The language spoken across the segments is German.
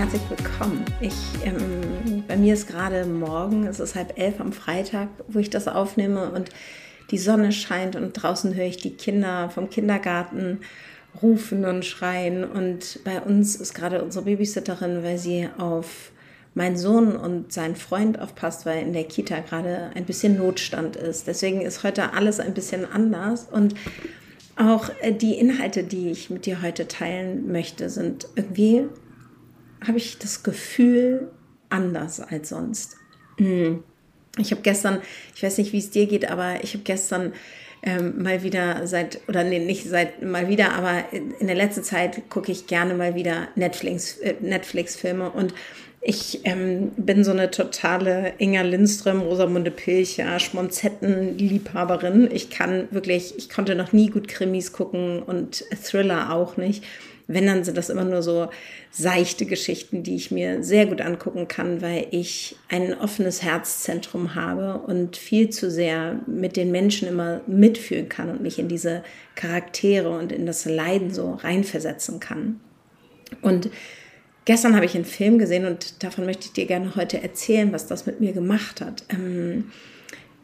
Herzlich willkommen. Ich, ähm, bei mir ist gerade morgen, es ist halb elf am Freitag, wo ich das aufnehme und die Sonne scheint und draußen höre ich die Kinder vom Kindergarten rufen und schreien. Und bei uns ist gerade unsere Babysitterin, weil sie auf meinen Sohn und seinen Freund aufpasst, weil in der Kita gerade ein bisschen Notstand ist. Deswegen ist heute alles ein bisschen anders. Und auch äh, die Inhalte, die ich mit dir heute teilen möchte, sind irgendwie, habe ich das Gefühl, anders als sonst. Hm. Ich habe gestern, ich weiß nicht, wie es dir geht, aber ich habe gestern ähm, mal wieder seit, oder nee, nicht seit mal wieder, aber in der letzten Zeit gucke ich gerne mal wieder Netflix, äh, Netflix-Filme und ich ähm, bin so eine totale Inga Lindström, Rosamunde Pilcher, Schmonzetten-Liebhaberin. Ich kann wirklich, ich konnte noch nie gut Krimis gucken und Thriller auch nicht. Wenn, dann sind das immer nur so seichte Geschichten, die ich mir sehr gut angucken kann, weil ich ein offenes Herzzentrum habe und viel zu sehr mit den Menschen immer mitfühlen kann und mich in diese Charaktere und in das Leiden so reinversetzen kann. Und gestern habe ich einen Film gesehen und davon möchte ich dir gerne heute erzählen, was das mit mir gemacht hat. Ähm,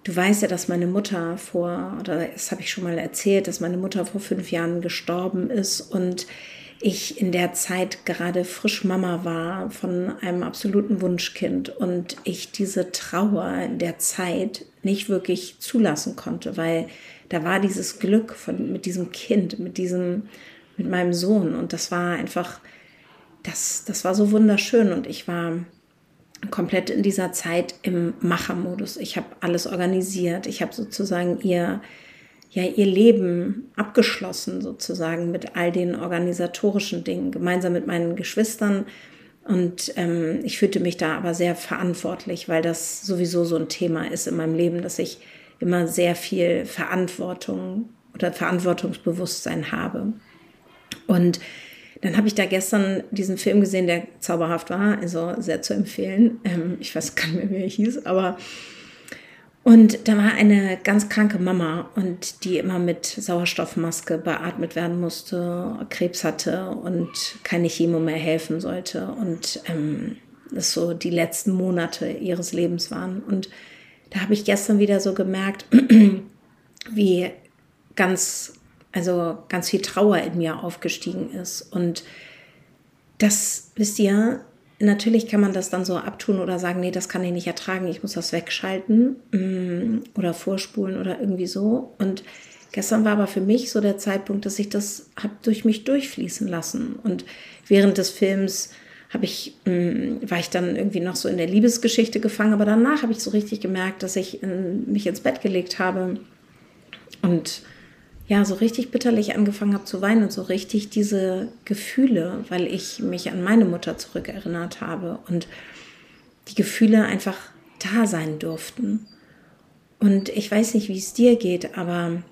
du weißt ja, dass meine Mutter vor, oder das habe ich schon mal erzählt, dass meine Mutter vor fünf Jahren gestorben ist und ich in der Zeit gerade frisch Mama war von einem absoluten Wunschkind und ich diese Trauer in der Zeit nicht wirklich zulassen konnte, weil da war dieses Glück von, mit diesem Kind, mit diesem, mit meinem Sohn und das war einfach, das, das war so wunderschön und ich war komplett in dieser Zeit im Machermodus. Ich habe alles organisiert, ich habe sozusagen ihr ja ihr Leben abgeschlossen sozusagen mit all den organisatorischen Dingen, gemeinsam mit meinen Geschwistern. Und ähm, ich fühlte mich da aber sehr verantwortlich, weil das sowieso so ein Thema ist in meinem Leben, dass ich immer sehr viel Verantwortung oder Verantwortungsbewusstsein habe. Und dann habe ich da gestern diesen Film gesehen, der zauberhaft war, also sehr zu empfehlen. Ähm, ich weiß gar nicht mehr, wie er hieß, aber und da war eine ganz kranke Mama und die immer mit Sauerstoffmaske beatmet werden musste, Krebs hatte und keine Chemo mehr helfen sollte. Und ähm, das so die letzten Monate ihres Lebens waren. Und da habe ich gestern wieder so gemerkt, wie ganz, also ganz viel Trauer in mir aufgestiegen ist. Und das, wisst ihr, Natürlich kann man das dann so abtun oder sagen, nee, das kann ich nicht ertragen, ich muss das wegschalten mm, oder vorspulen oder irgendwie so. Und gestern war aber für mich so der Zeitpunkt, dass ich das habe durch mich durchfließen lassen. Und während des Films habe ich, mm, war ich dann irgendwie noch so in der Liebesgeschichte gefangen, aber danach habe ich so richtig gemerkt, dass ich in, mich ins Bett gelegt habe und ja, so richtig bitterlich angefangen habe zu weinen und so richtig diese Gefühle, weil ich mich an meine Mutter zurückerinnert habe und die Gefühle einfach da sein durften. Und ich weiß nicht, wie es dir geht, aber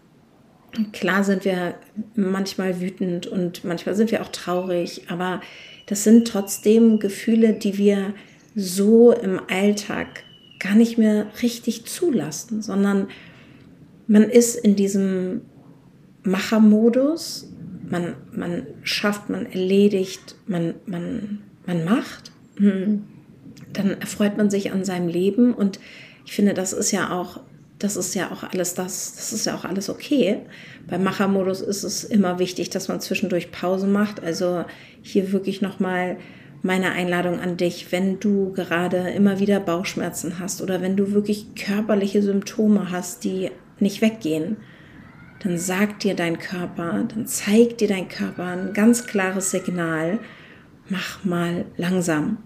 klar sind wir manchmal wütend und manchmal sind wir auch traurig, aber das sind trotzdem Gefühle, die wir so im Alltag gar nicht mehr richtig zulassen, sondern man ist in diesem Machermodus. Man, man schafft, man erledigt, man, man, man macht. Hm. Dann erfreut man sich an seinem Leben und ich finde, das ist ja auch, das ist ja auch alles das, das ist ja auch alles okay. Beim Machermodus ist es immer wichtig, dass man zwischendurch Pause macht. Also hier wirklich nochmal meine Einladung an dich, wenn du gerade immer wieder Bauchschmerzen hast oder wenn du wirklich körperliche Symptome hast, die nicht weggehen, dann sagt dir dein Körper, dann zeigt dir dein Körper ein ganz klares Signal, mach mal langsam.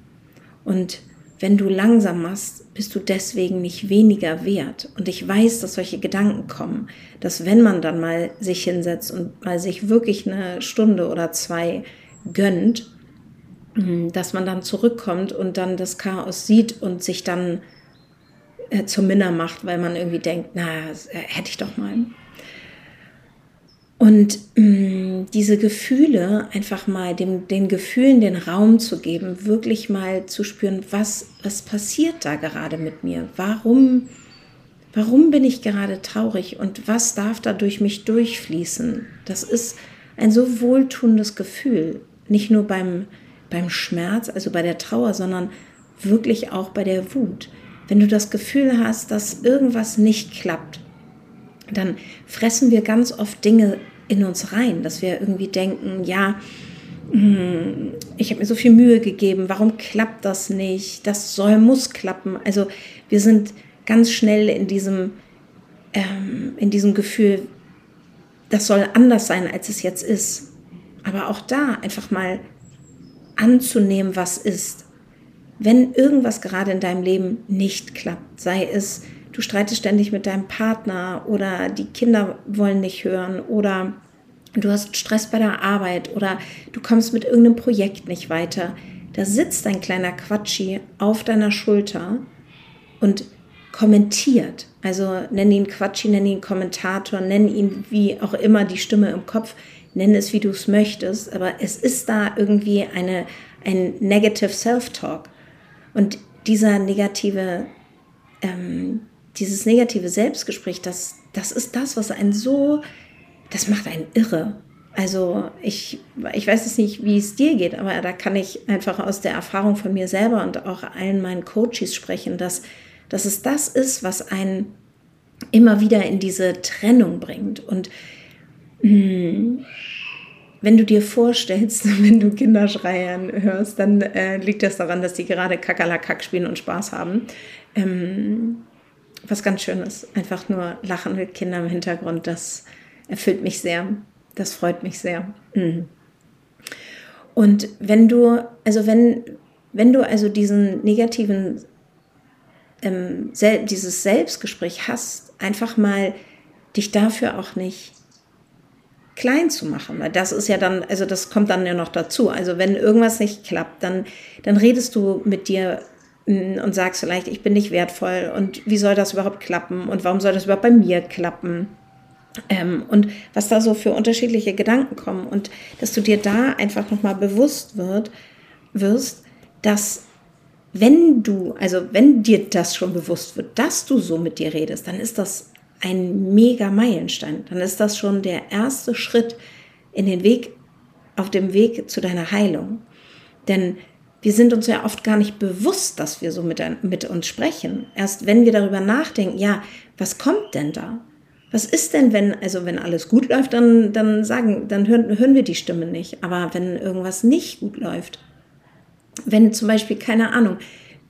Und wenn du langsam machst, bist du deswegen nicht weniger wert. Und ich weiß, dass solche Gedanken kommen, dass wenn man dann mal sich hinsetzt und mal sich wirklich eine Stunde oder zwei gönnt, hm, dass man dann zurückkommt und dann das Chaos sieht und sich dann äh, zum Minner macht, weil man irgendwie denkt, na, äh, hätte ich doch mal. Und mh, mm, diese Gefühle einfach mal dem, den Gefühlen den Raum zu geben, wirklich mal zu spüren, was, was passiert da gerade mit mir? Warum, warum bin ich gerade traurig und was darf da durch mich durchfließen? Das ist ein so wohltuendes Gefühl, nicht nur beim, beim Schmerz, also bei der Trauer, sondern wirklich auch bei der Wut. Wenn du das Gefühl hast, dass irgendwas nicht klappt, dann fressen wir ganz oft Dinge in uns rein, dass wir irgendwie denken, ja, hm, ich habe mir so viel Mühe gegeben, warum klappt das nicht? Das soll, muss klappen. Also wir sind ganz schnell in diesem, ähm, in diesem Gefühl, das soll anders sein, als es jetzt ist. Aber auch da einfach mal anzunehmen, was ist. Wenn irgendwas gerade in deinem Leben nicht klappt, sei es du streitest ständig mit deinem Partner oder die Kinder wollen nicht hören oder du hast Stress bei der Arbeit oder du kommst mit irgendeinem Projekt nicht weiter, da sitzt ein kleiner Quatschi auf deiner Schulter und kommentiert. Also nenn ihn Quatschi, nenn ihn Kommentator, nenn ihn wie auch immer die Stimme im Kopf, nenn es wie du es möchtest, aber es ist da irgendwie eine, ein Negative Self-Talk. Und dieser negative ähm, dieses negative Selbstgespräch, das, das ist das, was einen so, das macht einen irre. Also ich, ich weiß jetzt nicht, wie es dir geht, aber da kann ich einfach aus der Erfahrung von mir selber und auch allen meinen Coaches sprechen, dass, dass es das ist, was einen immer wieder in diese Trennung bringt. Und hm, wenn du dir vorstellst, wenn du Kinder schreien hörst, dann äh, liegt das daran, dass die gerade Kakerlakak spielen und Spaß haben. Ähm, was ganz Schönes. Einfach nur lachende Kinder im Hintergrund, das erfüllt mich sehr. Das freut mich sehr. Mhm. Und wenn du, also wenn, wenn du also diesen negativen, ähm, sel dieses Selbstgespräch hast, einfach mal dich dafür auch nicht klein zu machen, weil das ist ja dann, also das kommt dann ja noch dazu. Also wenn irgendwas nicht klappt, dann, dann redest du mit dir und sagst vielleicht, ich bin nicht wertvoll und wie soll das überhaupt klappen und warum soll das überhaupt bei mir klappen? Ähm, und was da so für unterschiedliche Gedanken kommen und dass du dir da einfach nochmal bewusst wird, wirst, dass wenn du, also wenn dir das schon bewusst wird, dass du so mit dir redest, dann ist das ein mega Meilenstein. Dann ist das schon der erste Schritt in den Weg, auf dem Weg zu deiner Heilung. Denn wir sind uns ja oft gar nicht bewusst, dass wir so mit, mit uns sprechen. Erst wenn wir darüber nachdenken, ja, was kommt denn da? Was ist denn, wenn, also wenn alles gut läuft, dann, dann sagen, dann hören, hören wir die Stimme nicht. Aber wenn irgendwas nicht gut läuft, wenn zum Beispiel, keine Ahnung,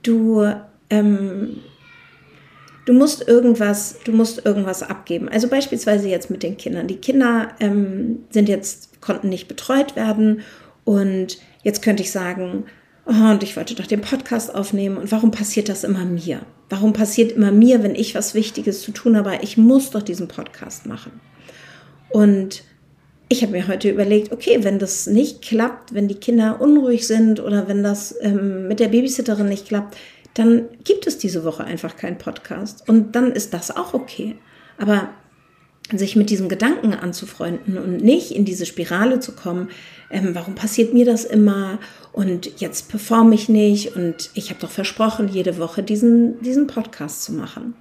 du, ähm, du musst irgendwas, du musst irgendwas abgeben. Also beispielsweise jetzt mit den Kindern. Die Kinder ähm, sind jetzt, konnten nicht betreut werden und jetzt könnte ich sagen, und ich wollte doch den Podcast aufnehmen und warum passiert das immer mir? Warum passiert immer mir, wenn ich was Wichtiges zu tun habe? Ich muss doch diesen Podcast machen. Und ich habe mir heute überlegt, okay, wenn das nicht klappt, wenn die Kinder unruhig sind oder wenn das ähm, mit der Babysitterin nicht klappt, dann gibt es diese Woche einfach keinen Podcast. Und dann ist das auch okay. Aber sich mit diesem Gedanken anzufreunden und nicht in diese Spirale zu kommen, ähm, warum passiert mir das immer und jetzt performe ich nicht und ich habe doch versprochen, jede Woche diesen, diesen Podcast zu machen.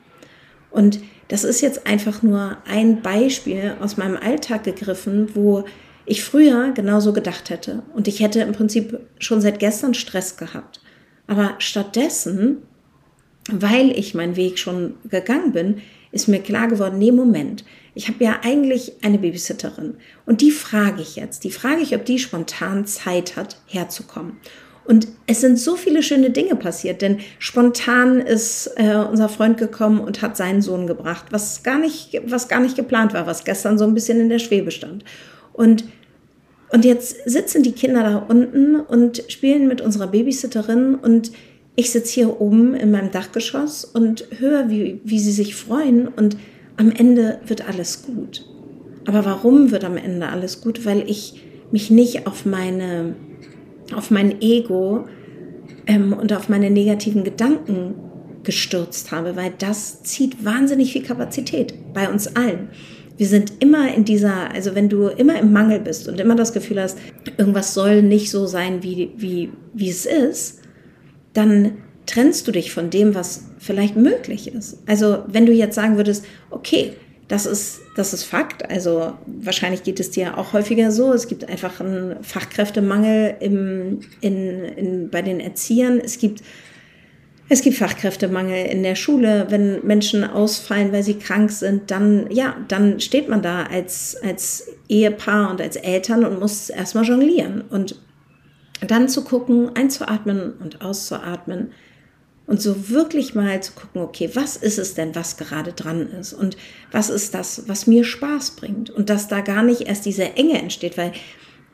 Und das ist jetzt einfach nur ein Beispiel aus meinem Alltag gegriffen, wo ich früher genauso gedacht hätte. Und ich hätte im Prinzip schon seit gestern Stress gehabt. Aber stattdessen weil ich meinen Weg schon gegangen bin, ist mir klar geworden, nee, Moment, ich habe ja eigentlich eine Babysitterin und die frage ich jetzt, die frage ich, ob die spontan Zeit hat, herzukommen. Und es sind so viele schöne Dinge passiert, denn spontan ist äh, unser Freund gekommen und hat seinen Sohn gebracht, was gar nicht, was gar nicht geplant war, was gestern so ein bisschen in der Schwebe stand. Und und jetzt sitzen die Kinder da unten und spielen mit unserer Babysitterin und ich sitze hier oben in meinem Dachgeschoss und höre, wie, wie sie sich freuen und am Ende wird alles gut. Aber warum wird am Ende alles gut? Weil ich mich nicht auf meine, auf mein Ego ähm, und auf meine negativen Gedanken gestürzt habe, weil das zieht wahnsinnig viel Kapazität bei uns allen. Wir sind immer in dieser, also wenn du immer im Mangel bist und immer das Gefühl hast, irgendwas soll nicht so sein, wie, wie, wie es ist, dann trennst du dich von dem, was vielleicht möglich ist. Also wenn du jetzt sagen würdest, okay, das ist, das ist Fakt. Also wahrscheinlich geht es dir auch häufiger so. Es gibt einfach einen Fachkräftemangel im, in, in, bei den Erziehern. Es gibt, es gibt Fachkräftemangel in der Schule. Wenn Menschen ausfallen, weil sie krank sind, dann, ja, dann steht man da als, als Ehepaar und als Eltern und muss erstmal jonglieren. Und dann zu gucken, einzuatmen und auszuatmen und so wirklich mal zu gucken, okay, was ist es denn, was gerade dran ist und was ist das, was mir Spaß bringt und dass da gar nicht erst diese Enge entsteht, weil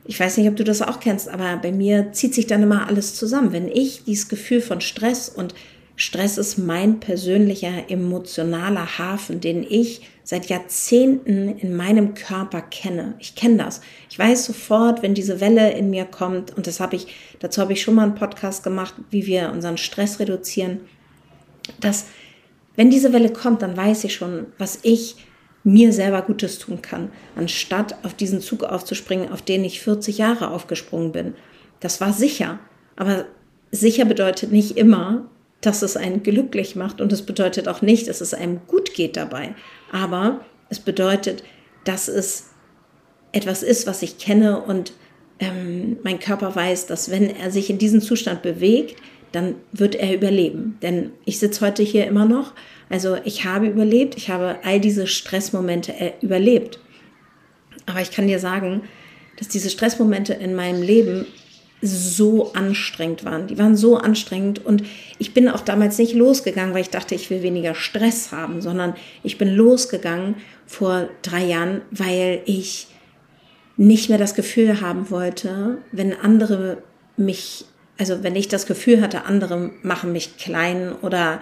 ich weiß nicht, ob du das auch kennst, aber bei mir zieht sich dann immer alles zusammen. Wenn ich dieses Gefühl von Stress und Stress ist mein persönlicher emotionaler Hafen, den ich seit Jahrzehnten in meinem Körper kenne. Ich kenne das. Ich weiß sofort, wenn diese Welle in mir kommt, und das habe ich, dazu habe ich schon mal einen Podcast gemacht, wie wir unseren Stress reduzieren, dass wenn diese Welle kommt, dann weiß ich schon, was ich mir selber Gutes tun kann, anstatt auf diesen Zug aufzuspringen, auf den ich 40 Jahre aufgesprungen bin. Das war sicher, aber sicher bedeutet nicht immer, dass es einen glücklich macht und es bedeutet auch nicht, dass es einem gut geht dabei. Aber es bedeutet, dass es etwas ist, was ich kenne und ähm, mein Körper weiß, dass wenn er sich in diesen Zustand bewegt, dann wird er überleben. Denn ich sitze heute hier immer noch. Also ich habe überlebt, ich habe all diese Stressmomente äh, überlebt. Aber ich kann dir sagen, dass diese Stressmomente in meinem Leben so anstrengend waren. Die waren so anstrengend und ich bin auch damals nicht losgegangen, weil ich dachte, ich will weniger Stress haben, sondern ich bin losgegangen vor drei Jahren, weil ich nicht mehr das Gefühl haben wollte, wenn andere mich, also wenn ich das Gefühl hatte, andere machen mich klein oder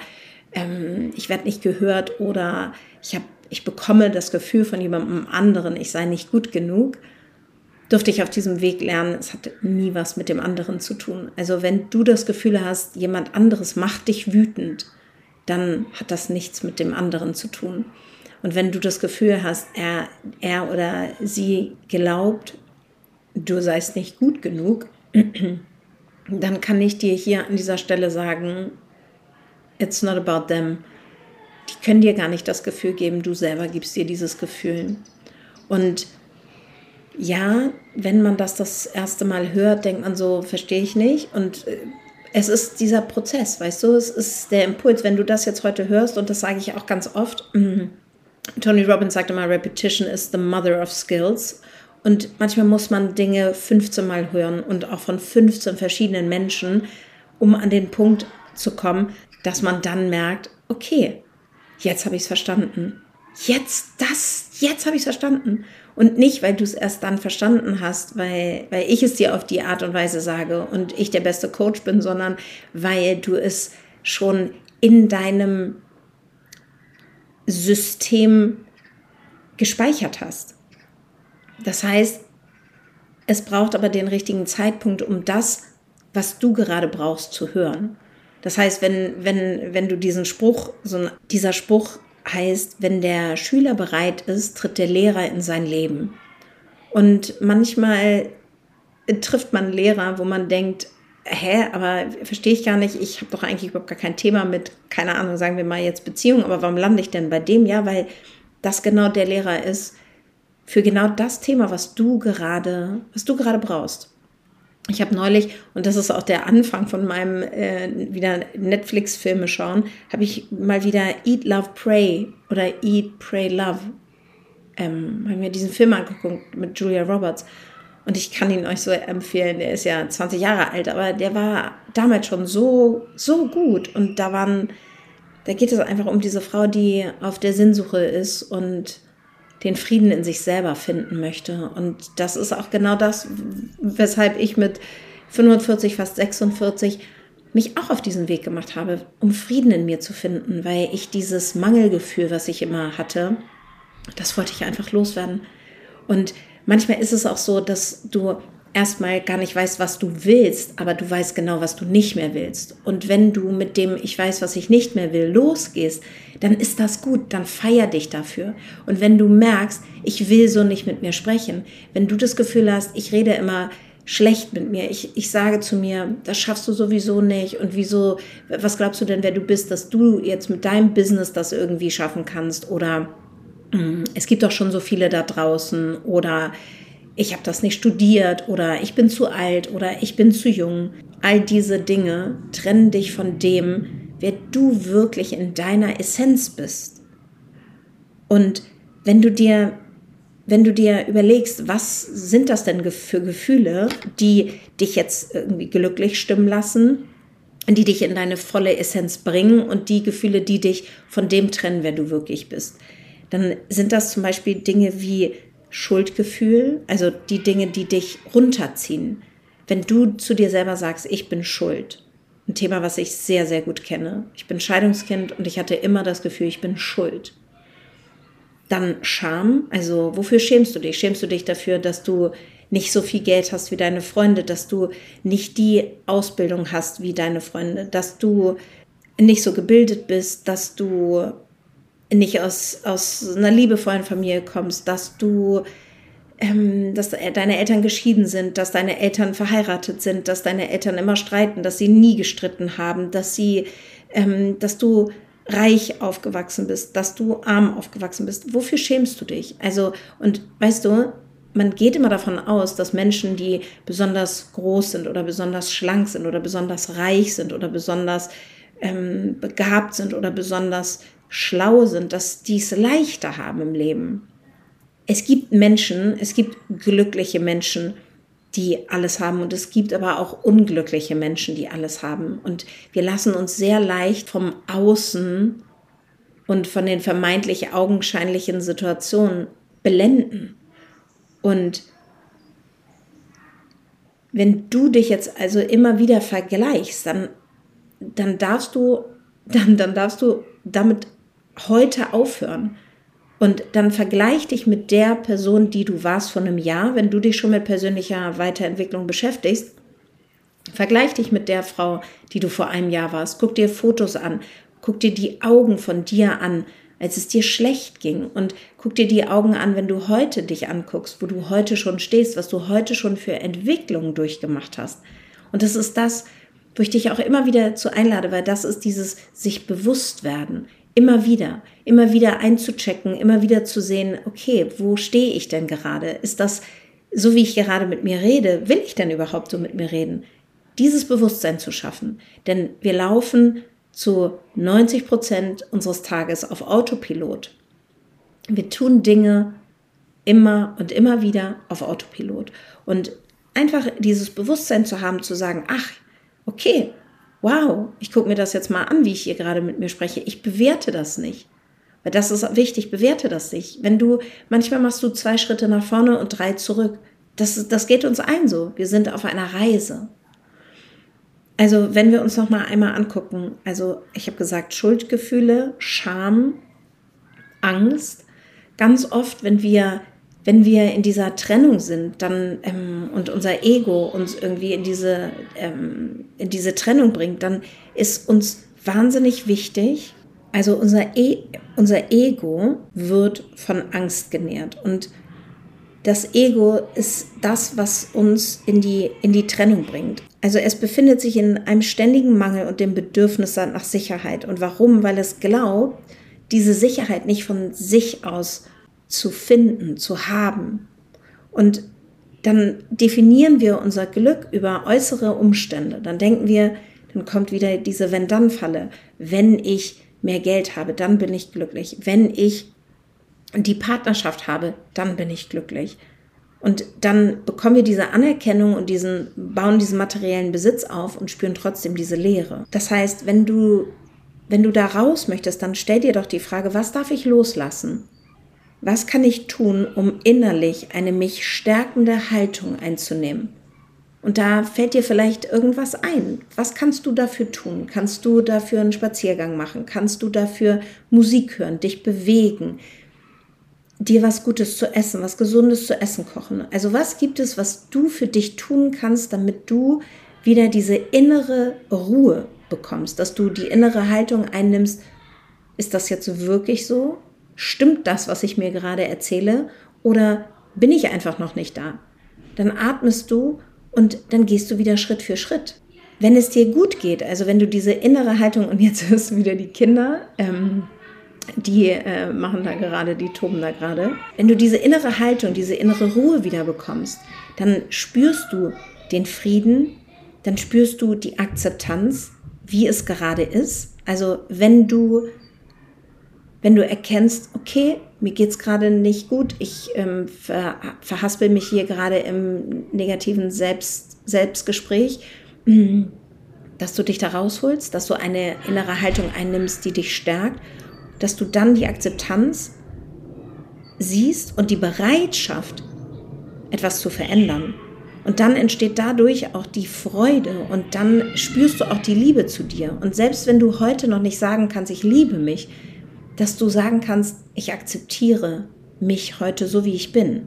ähm, ich werde nicht gehört oder ich habe ich bekomme das Gefühl von jemandem anderen, ich sei nicht gut genug, durfte ich auf diesem Weg lernen, es hat nie was mit dem anderen zu tun. Also wenn du das Gefühl hast, jemand anderes macht dich wütend, dann hat das nichts mit dem anderen zu tun. Und wenn du das Gefühl hast, er, er oder sie glaubt, du seist nicht gut genug, dann kann ich dir hier an dieser Stelle sagen, it's not about them. Die können dir gar nicht das Gefühl geben, du selber gibst dir dieses Gefühl. Und ja, wenn man das das erste Mal hört, denkt man so, verstehe ich nicht. Und äh, es ist dieser Prozess, weißt du, es ist der Impuls. Wenn du das jetzt heute hörst, und das sage ich auch ganz oft, mm, Tony Robbins sagt immer, Repetition is the mother of skills. Und manchmal muss man Dinge 15 Mal hören und auch von 15 verschiedenen Menschen, um an den Punkt zu kommen, dass man dann merkt, okay, jetzt habe ich es verstanden. Jetzt das, jetzt habe ich es verstanden. Und nicht, weil du es erst dann verstanden hast, weil, weil ich es dir auf die Art und Weise sage und ich der beste Coach bin, sondern weil du es schon in deinem System gespeichert hast. Das heißt, es braucht aber den richtigen Zeitpunkt, um das, was du gerade brauchst, zu hören. Das heißt, wenn, wenn, wenn du diesen Spruch, so dieser Spruch heißt, wenn der Schüler bereit ist, tritt der Lehrer in sein Leben. Und manchmal trifft man Lehrer, wo man denkt, hä, aber verstehe ich gar nicht, ich habe doch eigentlich überhaupt gar kein Thema mit, keine Ahnung, sagen wir mal jetzt Beziehung, aber warum lande ich denn bei dem? Ja, weil das genau der Lehrer ist für genau das Thema, was du gerade, was du gerade brauchst. Ich habe neulich, und das ist auch der Anfang von meinem äh, wieder Netflix-Filme schauen, habe ich mal wieder Eat, Love, Pray oder Eat, Pray, Love, ähm, habe mir diesen Film angeguckt mit Julia Roberts. Und ich kann ihn euch so empfehlen. Der ist ja 20 Jahre alt, aber der war damals schon so, so gut. Und da waren, da geht es einfach um diese Frau, die auf der Sinnsuche ist und den Frieden in sich selber finden möchte. Und das ist auch genau das, weshalb ich mit 45, fast 46 mich auch auf diesen Weg gemacht habe, um Frieden in mir zu finden, weil ich dieses Mangelgefühl, was ich immer hatte, das wollte ich einfach loswerden. Und manchmal ist es auch so, dass du erstmal gar nicht weißt, was du willst, aber du weißt genau, was du nicht mehr willst. Und wenn du mit dem Ich weiß, was ich nicht mehr will, losgehst, dann ist das gut, dann feier dich dafür. Und wenn du merkst, ich will so nicht mit mir sprechen, wenn du das Gefühl hast, ich rede immer schlecht mit mir, ich, ich sage zu mir, das schaffst du sowieso nicht und wieso, was glaubst du denn, wer du bist, dass du jetzt mit deinem Business das irgendwie schaffen kannst oder mm, es gibt doch schon so viele da draußen oder ich habe das nicht studiert oder ich bin zu alt oder ich bin zu jung. All diese Dinge trennen dich von dem, wer du wirklich in deiner Essenz bist. Und wenn du dir wenn du dir überlegst, was sind das denn für Gefühle, die dich jetzt irgendwie glücklich stimmen lassen, die dich in deine volle Essenz bringen und die Gefühle, die dich von dem trennen, wer du wirklich bist, dann sind das zum Beispiel Dinge wie Schuldgefühl, also die Dinge, die dich runterziehen. Wenn du zu dir selber sagst, ich bin schuld, ein Thema, was ich sehr, sehr gut kenne. Ich bin Scheidungskind und ich hatte immer das Gefühl, ich bin schuld. Dann Scham, also wofür schämst du dich? Schämst du dich dafür, dass du nicht so viel Geld hast wie deine Freunde, dass du nicht die Ausbildung hast wie deine Freunde, dass du nicht so gebildet bist, dass du nicht aus, aus einer liebevollen Familie kommst, dass du, ähm, dass deine Eltern geschieden sind, dass deine Eltern verheiratet sind, dass deine Eltern immer streiten, dass sie nie gestritten haben, dass sie, ähm, dass du reich aufgewachsen bist, dass du arm aufgewachsen bist. Wofür schämst du dich? Also, und weißt du, man geht immer davon aus, dass Menschen, die besonders groß sind oder besonders schlank sind oder besonders reich sind oder besonders ähm, begabt sind oder besonders schlau sind, dass die es leichter haben im Leben. Es gibt Menschen, es gibt glückliche Menschen, die alles haben und es gibt aber auch unglückliche Menschen, die alles haben. Und wir lassen uns sehr leicht vom Außen und von den vermeintlich augenscheinlichen Situationen blenden. Und wenn du dich jetzt also immer wieder vergleichst, dann, dann darfst du, dann, dann darfst du damit heute aufhören. Und dann vergleich dich mit der Person, die du warst vor einem Jahr, wenn du dich schon mit persönlicher Weiterentwicklung beschäftigst. Vergleich dich mit der Frau, die du vor einem Jahr warst. Guck dir Fotos an. Guck dir die Augen von dir an, als es dir schlecht ging. Und guck dir die Augen an, wenn du heute dich anguckst, wo du heute schon stehst, was du heute schon für Entwicklungen durchgemacht hast. Und das ist das, wo ich dich auch immer wieder zu einlade, weil das ist dieses sich bewusst werden. Immer wieder, immer wieder einzuchecken, immer wieder zu sehen, okay, wo stehe ich denn gerade? Ist das so, wie ich gerade mit mir rede? Will ich denn überhaupt so mit mir reden? Dieses Bewusstsein zu schaffen. Denn wir laufen zu 90 Prozent unseres Tages auf Autopilot. Wir tun Dinge immer und immer wieder auf Autopilot. Und einfach dieses Bewusstsein zu haben, zu sagen, ach, okay, wow, ich gucke mir das jetzt mal an, wie ich hier gerade mit mir spreche. Ich bewerte das nicht. Weil das ist wichtig, bewerte das nicht. Wenn du, manchmal machst du zwei Schritte nach vorne und drei zurück. Das, das geht uns ein so. Wir sind auf einer Reise. Also, wenn wir uns noch mal einmal angucken, also ich habe gesagt, Schuldgefühle, Scham, Angst. Ganz oft, wenn wir wenn wir in dieser Trennung sind, dann ähm, und unser Ego uns irgendwie in diese ähm, in diese Trennung bringt, dann ist uns wahnsinnig wichtig. Also unser e unser Ego wird von Angst genährt und das Ego ist das, was uns in die, in die Trennung bringt. Also es befindet sich in einem ständigen Mangel und dem Bedürfnis nach Sicherheit. Und warum? Weil es glaubt, diese Sicherheit nicht von sich aus zu finden, zu haben. Und dann definieren wir unser Glück über äußere Umstände. Dann denken wir, dann kommt wieder diese Wenn-Dann-Falle. Wenn ich mehr Geld habe, dann bin ich glücklich. Wenn ich die Partnerschaft habe, dann bin ich glücklich. Und dann bekommen wir diese Anerkennung und diesen, bauen diesen materiellen Besitz auf und spüren trotzdem diese Leere. Das heißt, wenn du, wenn du da raus möchtest, dann stell dir doch die Frage, was darf ich loslassen? Was kann ich tun, um innerlich eine mich stärkende Haltung einzunehmen? Und da fällt dir vielleicht irgendwas ein. Was kannst du dafür tun? Kannst du dafür einen Spaziergang machen? Kannst du dafür Musik hören, dich bewegen, dir was Gutes zu essen, was Gesundes zu essen kochen? Also was gibt es, was du für dich tun kannst, damit du wieder diese innere Ruhe bekommst, dass du die innere Haltung einnimmst, ist das jetzt wirklich so? Stimmt das, was ich mir gerade erzähle? Oder bin ich einfach noch nicht da? Dann atmest du und dann gehst du wieder Schritt für Schritt. Wenn es dir gut geht, also wenn du diese innere Haltung, und jetzt hörst du wieder die Kinder, ähm, die äh, machen da gerade, die toben da gerade. Wenn du diese innere Haltung, diese innere Ruhe wieder bekommst, dann spürst du den Frieden, dann spürst du die Akzeptanz, wie es gerade ist. Also wenn du, wenn du erkennst, okay, mir geht's gerade nicht gut, ich ähm, ver, verhaspel mich hier gerade im negativen Selbst, Selbstgespräch, dass du dich da rausholst, dass du eine innere Haltung einnimmst, die dich stärkt, dass du dann die Akzeptanz siehst und die Bereitschaft, etwas zu verändern. Und dann entsteht dadurch auch die Freude und dann spürst du auch die Liebe zu dir. Und selbst wenn du heute noch nicht sagen kannst, ich liebe mich, dass du sagen kannst, ich akzeptiere mich heute so, wie ich bin.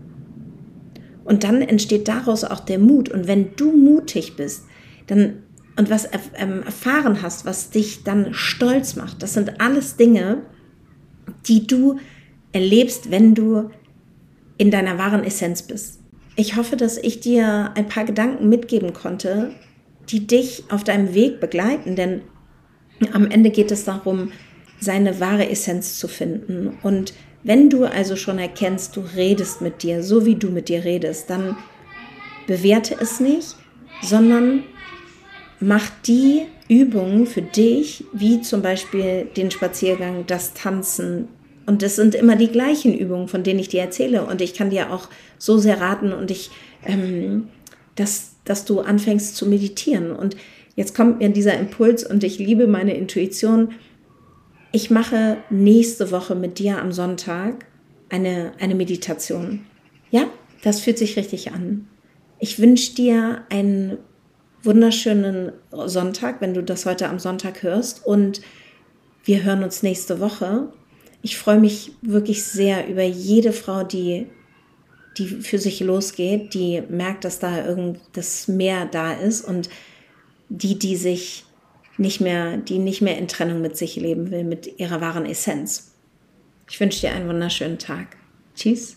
Und dann entsteht daraus auch der Mut. Und wenn du mutig bist, dann und was ähm, erfahren hast, was dich dann stolz macht, das sind alles Dinge, die du erlebst, wenn du in deiner wahren Essenz bist. Ich hoffe, dass ich dir ein paar Gedanken mitgeben konnte, die dich auf deinem Weg begleiten, denn am Ende geht es darum, seine wahre Essenz zu finden. Und wenn du also schon erkennst, du redest mit dir, so wie du mit dir redest, dann bewerte es nicht, sondern mach die Übungen für dich, wie zum Beispiel den Spaziergang, das Tanzen. Und das sind immer die gleichen Übungen, von denen ich dir erzähle. Und ich kann dir auch so sehr raten und ich, ähm, dass, dass du anfängst zu meditieren. Und jetzt kommt mir dieser Impuls und ich liebe meine Intuition ich mache nächste Woche mit dir am Sonntag eine, eine Meditation. Ja, das fühlt sich richtig an. Ich wünsche dir einen wunderschönen Sonntag, wenn du das heute am Sonntag hörst. Und wir hören uns nächste Woche. Ich freue mich wirklich sehr über jede Frau, die, die für sich losgeht, die merkt, dass da irgend das Mehr da ist und die, die sich nicht mehr, die nicht mehr in Trennung mit sich leben will, mit ihrer wahren Essenz. Ich wünsche dir einen wunderschönen Tag. Tschüss.